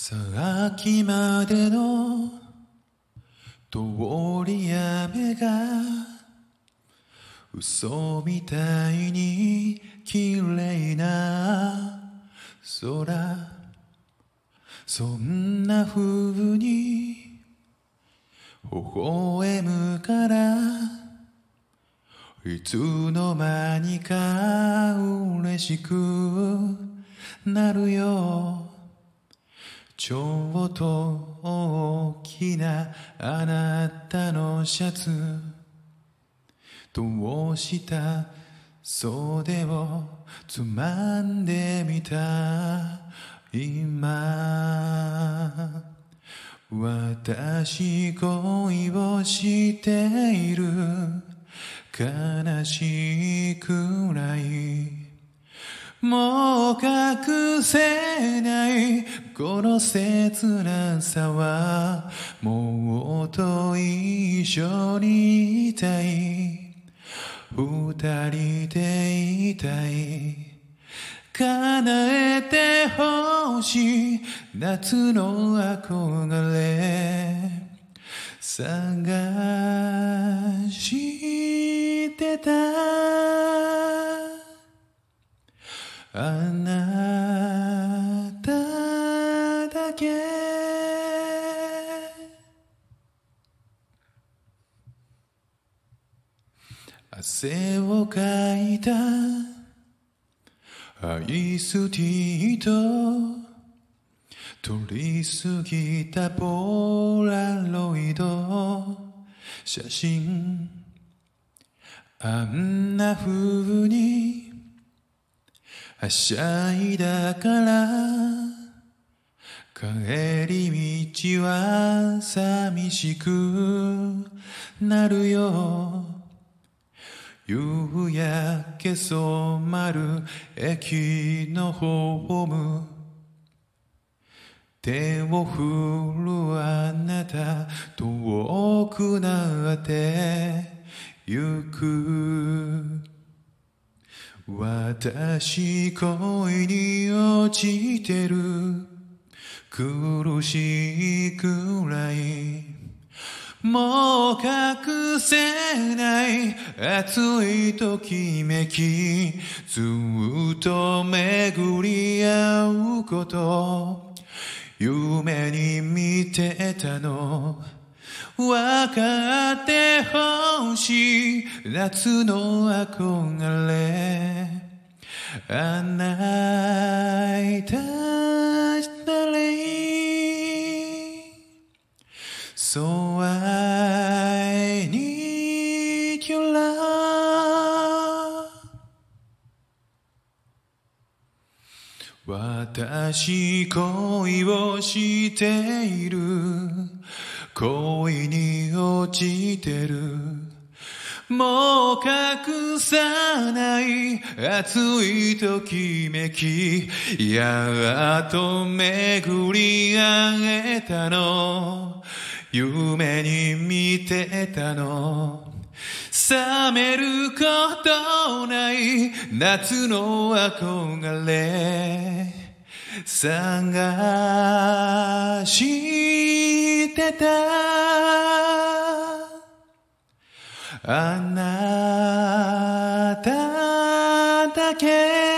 さっきまでの通り雨が嘘みたいに綺麗な空そんな風に微笑むからいつの間にか嬉しくなるよちょうど大きなあなたのシャツ。どうした袖をつまんでみた。今私恋をしている。悲しいくらい。もう隠せないこの切なさはもっと一緒にいたい。二人でいたい。叶えてほしい。夏の憧れ。探け。汗をかいた。アイスティーと取りすぎたポーラロイド。写真。あんな風に。はしゃいだから。帰り道は寂しくなるよ。夕焼け染まる駅のホーム。手を振るあなた遠くなってゆく。私恋に落ちてる。苦しいくらいもう隠せない熱いときめきずっと巡り合うこと夢に見てたの。わかってほしい夏の憧れ。あなた So I need your love. 私恋をしている恋に落ちてるもう隠さない熱いときめきやっと巡り会えたの夢に見てたの。冷めることない夏の憧れ。探してた。あなただけ。